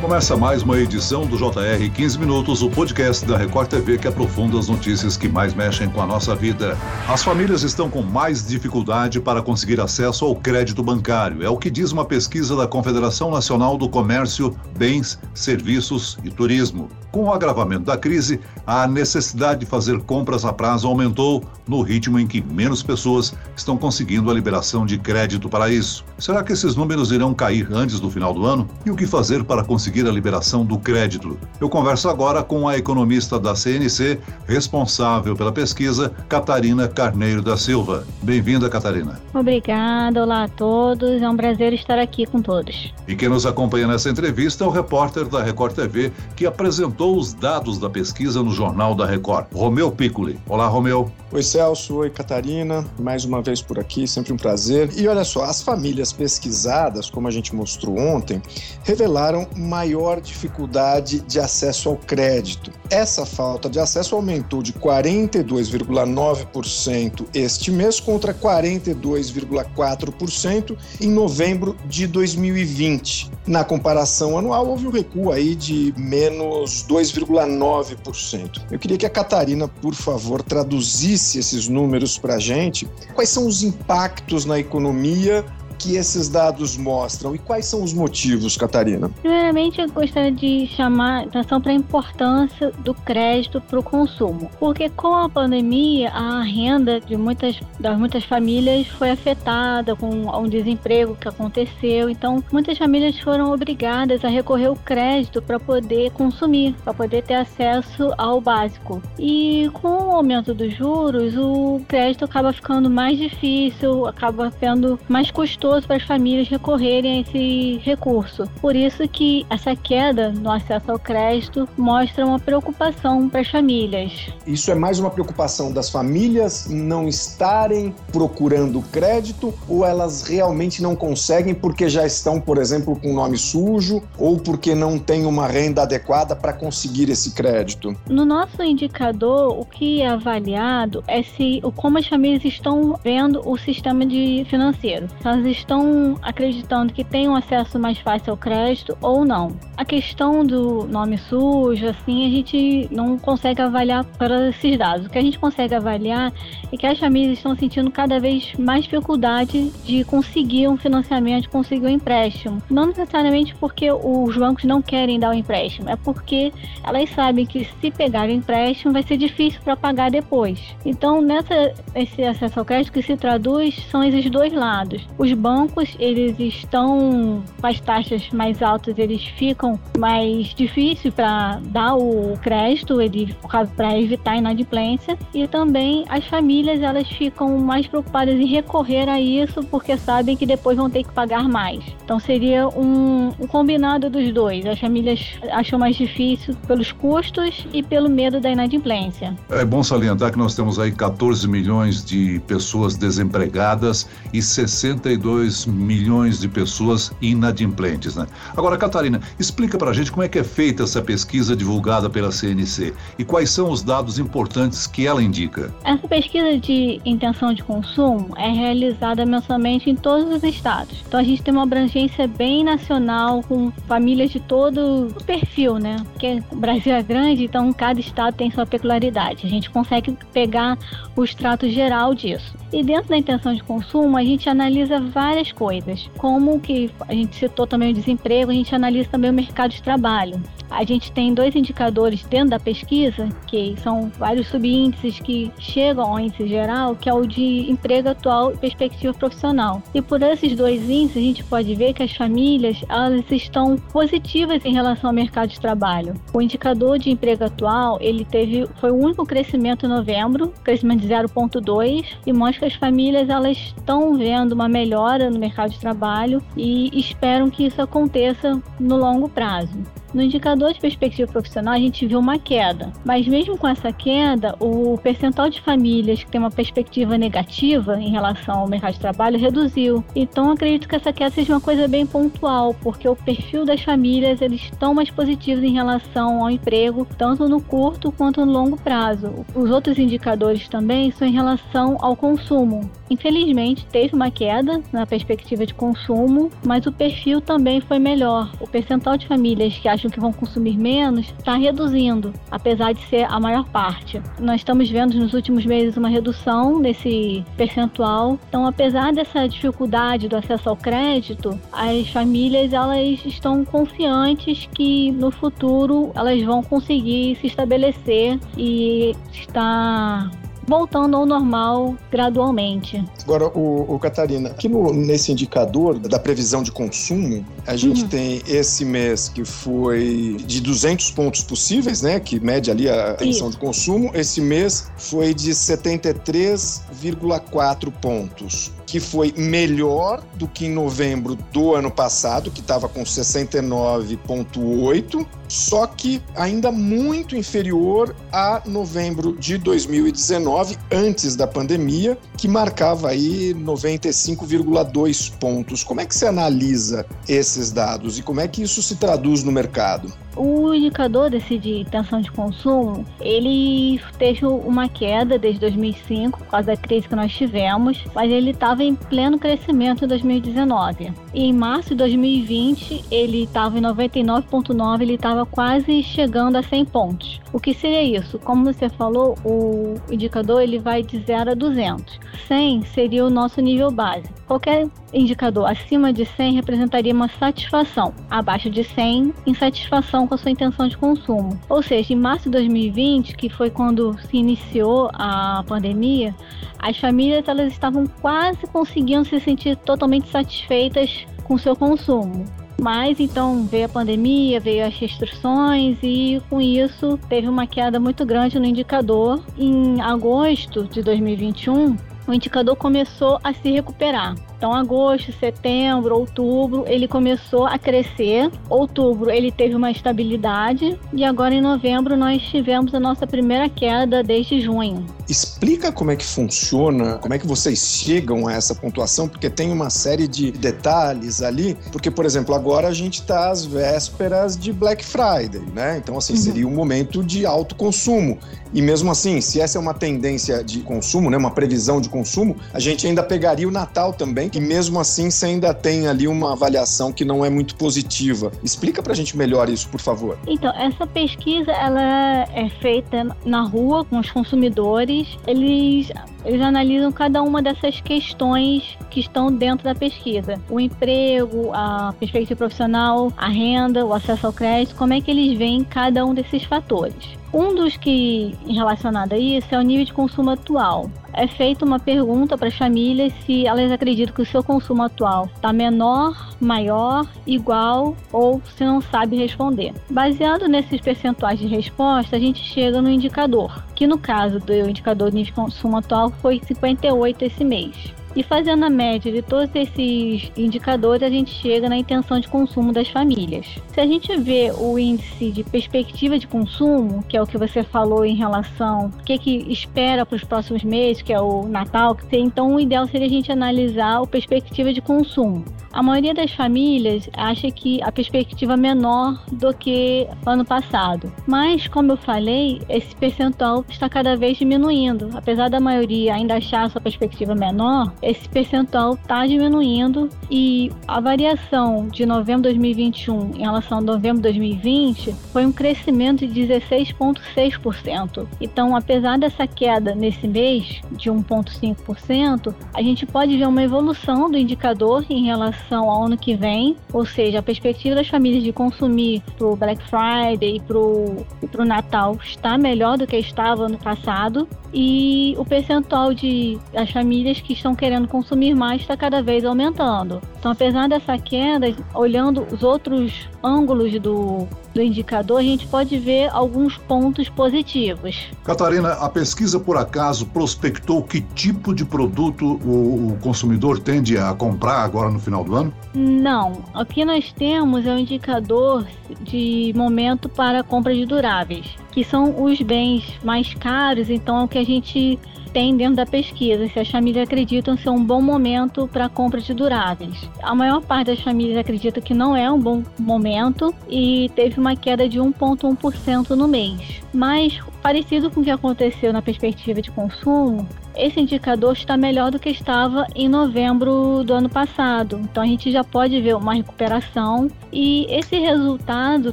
Começa mais uma edição do JR 15 Minutos, o podcast da Record TV que aprofunda as notícias que mais mexem com a nossa vida. As famílias estão com mais dificuldade para conseguir acesso ao crédito bancário. É o que diz uma pesquisa da Confederação Nacional do Comércio, Bens, Serviços e Turismo. Com o agravamento da crise, a necessidade de fazer compras a prazo aumentou no ritmo em que menos pessoas estão conseguindo a liberação de crédito para isso. Será que esses números irão cair antes do final do ano? E o que fazer para conseguir a liberação do crédito? Eu converso agora com a economista da CNC, responsável pela pesquisa, Catarina Carneiro da Silva. Bem-vinda, Catarina. Obrigada, olá a todos. É um prazer estar aqui com todos. E quem nos acompanha nessa entrevista é o repórter da Record TV que apresentou os dados da pesquisa no Jornal da Record. Romeu Piccoli. Olá, Romeu. Oi, Celso. Oi, Catarina. Mais uma vez por aqui, sempre um prazer. E olha só, as famílias pesquisadas, como a gente mostrou ontem, revelaram maior dificuldade de acesso ao crédito. Essa falta de acesso aumentou de 42,9% este mês contra 42,4% em novembro de 2020. Na comparação anual, houve um recuo aí de menos 2,9%. Eu queria que a Catarina, por favor, traduzisse esses números para a gente. Quais são os impactos na economia que esses dados mostram e quais são os motivos, Catarina? Primeiramente, eu gostaria de chamar atenção para a importância do crédito para o consumo, porque com a pandemia a renda de muitas das muitas famílias foi afetada com um desemprego que aconteceu, então muitas famílias foram obrigadas a recorrer ao crédito para poder consumir, para poder ter acesso ao básico. E com o aumento dos juros, o crédito acaba ficando mais difícil, acaba sendo mais custoso custoso para as famílias recorrerem a esse recurso. Por isso que essa queda no acesso ao crédito mostra uma preocupação para as famílias. Isso é mais uma preocupação das famílias não estarem procurando crédito ou elas realmente não conseguem porque já estão, por exemplo, com nome sujo ou porque não têm uma renda adequada para conseguir esse crédito? No nosso indicador, o que é avaliado é se como as famílias estão vendo o sistema de financeiro. Elas estão acreditando que têm um acesso mais fácil ao crédito ou não. A questão do nome sujo, assim, a gente não consegue avaliar para esses dados. O que a gente consegue avaliar é que as famílias estão sentindo cada vez mais dificuldade de conseguir um financiamento, conseguir um empréstimo. Não necessariamente porque os bancos não querem dar o empréstimo, é porque elas sabem que se pegar o empréstimo vai ser difícil para pagar depois. Então, nessa esse acesso ao crédito que se traduz são esses dois lados. Os bancos bancos, eles estão com as taxas mais altas, eles ficam mais difícil para dar o crédito, ele, para evitar inadimplência, e também as famílias, elas ficam mais preocupadas em recorrer a isso porque sabem que depois vão ter que pagar mais. Então seria um, um combinado dos dois. As famílias acham mais difícil pelos custos e pelo medo da inadimplência. É bom salientar que nós temos aí 14 milhões de pessoas desempregadas e 62 2 milhões de pessoas inadimplentes. Né? Agora, Catarina, explica para a gente como é que é feita essa pesquisa divulgada pela CNC e quais são os dados importantes que ela indica. Essa pesquisa de intenção de consumo é realizada mensalmente em todos os estados. Então a gente tem uma abrangência bem nacional, com famílias de todo o perfil, né? Porque o Brasil é grande, então cada estado tem sua peculiaridade. A gente consegue pegar o extrato geral disso. E dentro da intenção de consumo, a gente analisa várias coisas, como que a gente citou também o desemprego, a gente analisa também o mercado de trabalho. A gente tem dois indicadores dentro da pesquisa, que são vários subíndices que chegam ao índice geral, que é o de emprego atual e perspectiva profissional. E por esses dois índices, a gente pode ver que as famílias elas estão positivas em relação ao mercado de trabalho. O indicador de emprego atual, ele teve foi o único crescimento em novembro, crescimento de 0.2 e mostra que as famílias elas estão vendo uma melhora no mercado de trabalho e esperam que isso aconteça no longo prazo. No indicador de perspectiva profissional, a gente viu uma queda, mas mesmo com essa queda, o percentual de famílias que tem uma perspectiva negativa em relação ao mercado de trabalho reduziu. Então, acredito que essa queda seja uma coisa bem pontual, porque o perfil das famílias eles estão mais positivos em relação ao emprego, tanto no curto quanto no longo prazo. Os outros indicadores também são em relação ao consumo. Infelizmente, teve uma queda na perspectiva de consumo, mas o perfil também foi melhor. O percentual de famílias que acham que vão consumir menos está reduzindo, apesar de ser a maior parte. Nós estamos vendo nos últimos meses uma redução nesse percentual. Então, apesar dessa dificuldade do acesso ao crédito, as famílias elas estão confiantes que no futuro elas vão conseguir se estabelecer e estar voltando ao normal gradualmente. Agora, o, o Catarina, aqui no, nesse indicador da previsão de consumo, a gente uhum. tem esse mês que foi de 200 pontos possíveis, né, que mede ali a tensão de consumo. Esse mês foi de 73,4 pontos que foi melhor do que em novembro do ano passado, que estava com 69,8, só que ainda muito inferior a novembro de 2019, antes da pandemia, que marcava aí 95,2 pontos. Como é que você analisa esses dados e como é que isso se traduz no mercado? O indicador desse de tensão de consumo, ele teve uma queda desde 2005 por causa da crise que nós tivemos, mas ele estava em pleno crescimento em 2019. E em março de 2020 ele estava em 99,9, ele estava quase chegando a 100 pontos. O que seria isso? Como você falou, o indicador ele vai de 0 a 200. 100 seria o nosso nível base. Qualquer indicador acima de 100 representaria uma satisfação, abaixo de 100, insatisfação com a sua intenção de consumo. Ou seja, em março de 2020, que foi quando se iniciou a pandemia, as famílias elas estavam quase conseguindo se sentir totalmente satisfeitas com seu consumo. Mas então veio a pandemia, veio as restrições e com isso teve uma queda muito grande no indicador. Em agosto de 2021, o indicador começou a se recuperar. Então, agosto, setembro, outubro, ele começou a crescer. Outubro, ele teve uma estabilidade. E agora, em novembro, nós tivemos a nossa primeira queda desde junho. Explica como é que funciona, como é que vocês chegam a essa pontuação, porque tem uma série de detalhes ali. Porque, por exemplo, agora a gente está às vésperas de Black Friday, né? Então, assim, uhum. seria um momento de alto consumo. E mesmo assim, se essa é uma tendência de consumo, né, uma previsão de consumo, a gente ainda pegaria o Natal também e mesmo assim você ainda tem ali uma avaliação que não é muito positiva. Explica pra gente melhor isso, por favor. Então, essa pesquisa ela é feita na rua com os consumidores. Eles eles analisam cada uma dessas questões que estão dentro da pesquisa. O emprego, a perspectiva profissional, a renda, o acesso ao crédito, como é que eles veem cada um desses fatores. Um dos que relacionado a isso é o nível de consumo atual. É feita uma pergunta para as famílias se elas acreditam que o seu consumo atual está menor, maior, igual ou se não sabe responder. Baseado nesses percentuais de resposta, a gente chega no indicador, que no caso do indicador de consumo atual foi 58 esse mês. E fazendo a média de todos esses indicadores, a gente chega na intenção de consumo das famílias. Se a gente vê o índice de perspectiva de consumo, que é o que você falou em relação ao que, que espera para os próximos meses, que é o Natal, então o ideal seria a gente analisar a perspectiva de consumo. A maioria das famílias acha que a perspectiva é menor do que ano passado. Mas, como eu falei, esse percentual está cada vez diminuindo. Apesar da maioria ainda achar sua perspectiva menor, esse percentual está diminuindo e a variação de novembro de 2021 em relação a novembro de 2020 foi um crescimento de 16,6%. Então, apesar dessa queda nesse mês de 1,5%, a gente pode ver uma evolução do indicador em relação ao ano que vem, ou seja, a perspectiva das famílias de consumir para o Black Friday e para o Natal está melhor do que estava no passado e o percentual de as famílias que estão querendo consumir mais está cada vez aumentando. Então, apesar dessa queda, olhando os outros ângulos do, do indicador, a gente pode ver alguns pontos positivos. Catarina, a pesquisa por acaso prospectou que tipo de produto o, o consumidor tende a comprar agora no final do ano? Não. O que nós temos é um indicador de momento para compra de duráveis, que são os bens mais caros, então é o que a gente tem dentro da pesquisa, se as famílias acreditam ser um bom momento para compra de duráveis. A maior parte das famílias acredita que não é um bom momento e teve uma queda de 1,1% no mês. Mas, parecido com o que aconteceu na perspectiva de consumo, esse indicador está melhor do que estava em novembro do ano passado. Então a gente já pode ver uma recuperação e esse resultado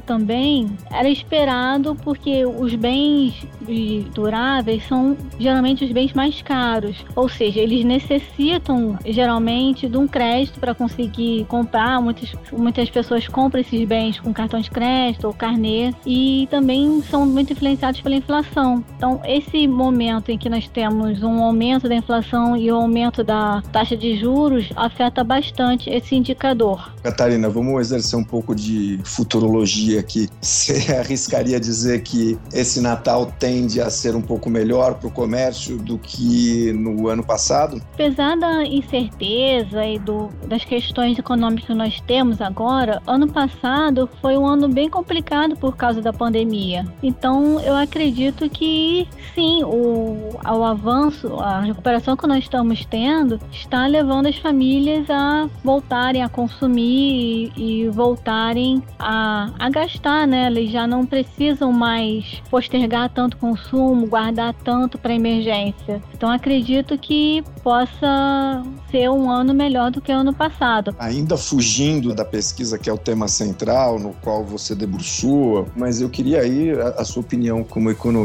também era esperado porque os bens duráveis são geralmente os bens mais caros, ou seja, eles necessitam geralmente de um crédito para conseguir comprar. Muitas, muitas pessoas compram esses bens com cartão de crédito ou carnê e também são muito influenciados pela inflação. Então esse momento em que nós temos um aumento da inflação e o aumento da taxa de juros afeta bastante esse indicador. Catarina, vamos exercer um pouco de futurologia aqui. Você arriscaria dizer que esse Natal tende a ser um pouco melhor para o comércio do que no ano passado? Apesar da incerteza e do, das questões econômicas que nós temos agora, ano passado foi um ano bem complicado por causa da pandemia. Então eu acredito que sim, o, o avanço, a recuperação que nós estamos tendo está levando as famílias a voltarem a consumir e, e voltarem a, a gastar, né? Eles já não precisam mais postergar tanto consumo, guardar tanto para emergência. Então acredito que possa ser um ano melhor do que o ano passado. Ainda fugindo da pesquisa que é o tema central, no qual você debruçou, mas eu queria aí a, a sua opinião como economista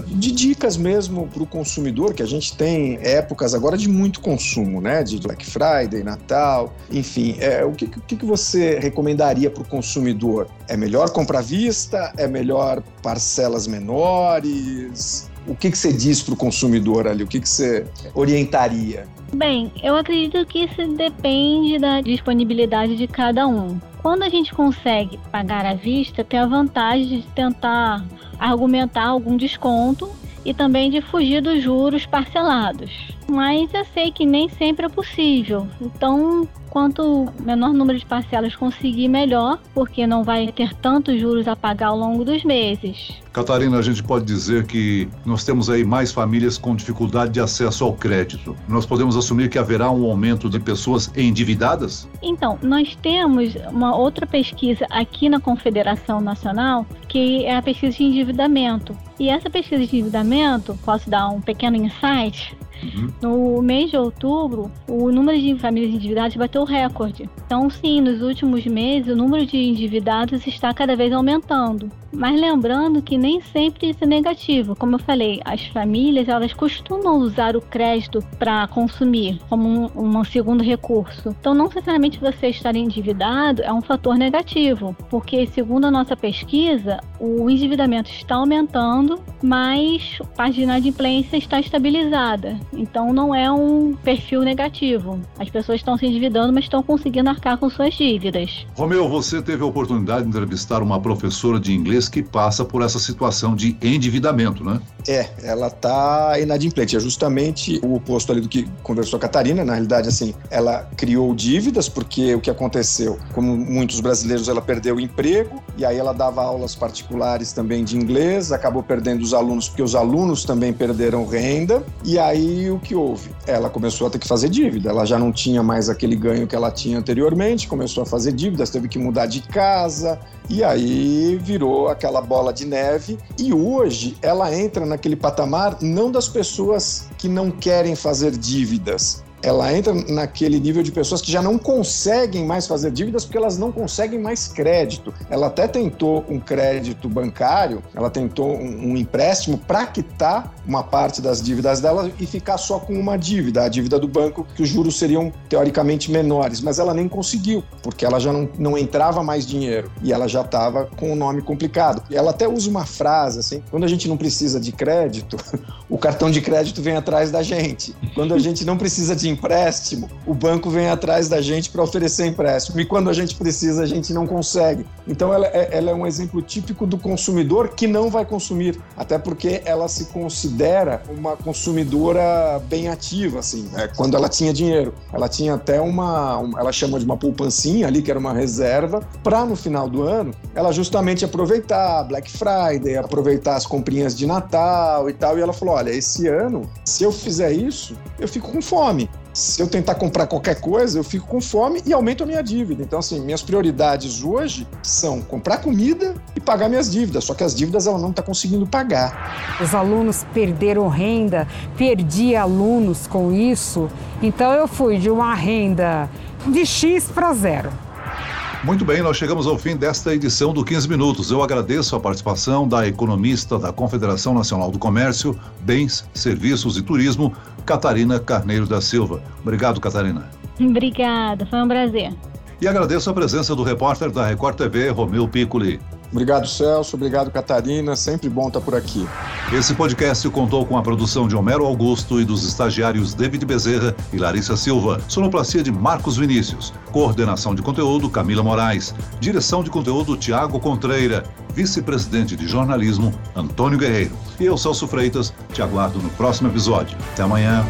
de dicas mesmo para o consumidor que a gente tem épocas agora de muito consumo, né? De Black Friday, Natal, enfim. É, o que, que, que você recomendaria para o consumidor? É melhor comprar à vista? É melhor parcelas menores? O que, que você diz para o consumidor ali? O que, que você orientaria? Bem, eu acredito que isso depende da disponibilidade de cada um. Quando a gente consegue pagar à vista, tem a vantagem de tentar argumentar algum desconto e também de fugir dos juros parcelados. Mas eu sei que nem sempre é possível. Então, quanto menor número de parcelas conseguir, melhor, porque não vai ter tantos juros a pagar ao longo dos meses. Catarina, a gente pode dizer que nós temos aí mais famílias com dificuldade de acesso ao crédito. Nós podemos assumir que haverá um aumento de pessoas endividadas? Então, nós temos uma outra pesquisa aqui na Confederação Nacional, que é a pesquisa de endividamento. E essa pesquisa de endividamento, posso dar um pequeno insight? Uhum. No mês de outubro, o número de famílias endividadas bateu recorde. Então, sim, nos últimos meses, o número de endividados está cada vez aumentando. Mas lembrando que nem sempre isso é negativo. Como eu falei, as famílias elas costumam usar o crédito para consumir como um, um, segundo recurso. Então, não necessariamente você estar endividado é um fator negativo, porque segundo a nossa pesquisa, o endividamento está aumentando, mas a parte de inadimplência está estabilizada. Então, não é um perfil negativo. As pessoas estão se endividando, mas estão conseguindo arcar com suas dívidas. Romeu, você teve a oportunidade de entrevistar uma professora de inglês que passa por essa situação de endividamento, né? É, ela está inadimplente. É justamente o oposto ali do que conversou a Catarina. Na realidade, assim, ela criou dívidas porque o que aconteceu, como muitos brasileiros, ela perdeu o emprego e aí ela dava aulas particulares também de inglês, acabou perdendo os alunos porque os alunos também perderam renda. E aí o que houve? Ela começou a ter que fazer dívida. Ela já não tinha mais aquele ganho que ela tinha anteriormente, começou a fazer dívidas, teve que mudar de casa e aí virou aquela bola de neve e hoje ela entra naquele patamar não das pessoas que não querem fazer dívidas, ela entra naquele nível de pessoas que já não conseguem mais fazer dívidas porque elas não conseguem mais crédito. Ela até tentou um crédito bancário, ela tentou um, um empréstimo para quitar uma parte das dívidas dela e ficar só com uma dívida, a dívida do banco, que os juros seriam teoricamente menores, mas ela nem conseguiu, porque ela já não, não entrava mais dinheiro e ela já estava com o um nome complicado. E ela até usa uma frase assim: quando a gente não precisa de crédito, o cartão de crédito vem atrás da gente. Quando a gente não precisa de empréstimo, o banco vem atrás da gente para oferecer empréstimo. E quando a gente precisa, a gente não consegue. Então, ela é, ela é um exemplo típico do consumidor que não vai consumir, até porque ela se considera uma consumidora bem ativa, assim, né? quando ela tinha dinheiro. Ela tinha até uma, ela chama de uma poupancinha ali, que era uma reserva, para no final do ano ela justamente aproveitar Black Friday, aproveitar as comprinhas de Natal e tal. E ela falou: olha, esse ano, se eu fizer isso, eu fico com fome. Se eu tentar comprar qualquer coisa, eu fico com fome e aumento a minha dívida. Então, assim, minhas prioridades hoje são comprar comida e pagar minhas dívidas. Só que as dívidas ela não está conseguindo pagar. Os alunos perderam renda, perdi alunos com isso. Então, eu fui de uma renda de X para zero. Muito bem, nós chegamos ao fim desta edição do 15 Minutos. Eu agradeço a participação da economista da Confederação Nacional do Comércio, Bens, Serviços e Turismo, Catarina Carneiro da Silva. Obrigado, Catarina. Obrigada, foi um prazer. E agradeço a presença do repórter da Record TV, Romeu Piccoli. Obrigado, Celso. Obrigado, Catarina. Sempre bom estar por aqui. Esse podcast contou com a produção de Homero Augusto e dos estagiários David Bezerra e Larissa Silva. Sonoplastia de Marcos Vinícius. Coordenação de conteúdo Camila Moraes. Direção de conteúdo Tiago Contreira. Vice-presidente de jornalismo Antônio Guerreiro. E eu, Celso Freitas, te aguardo no próximo episódio. Até amanhã.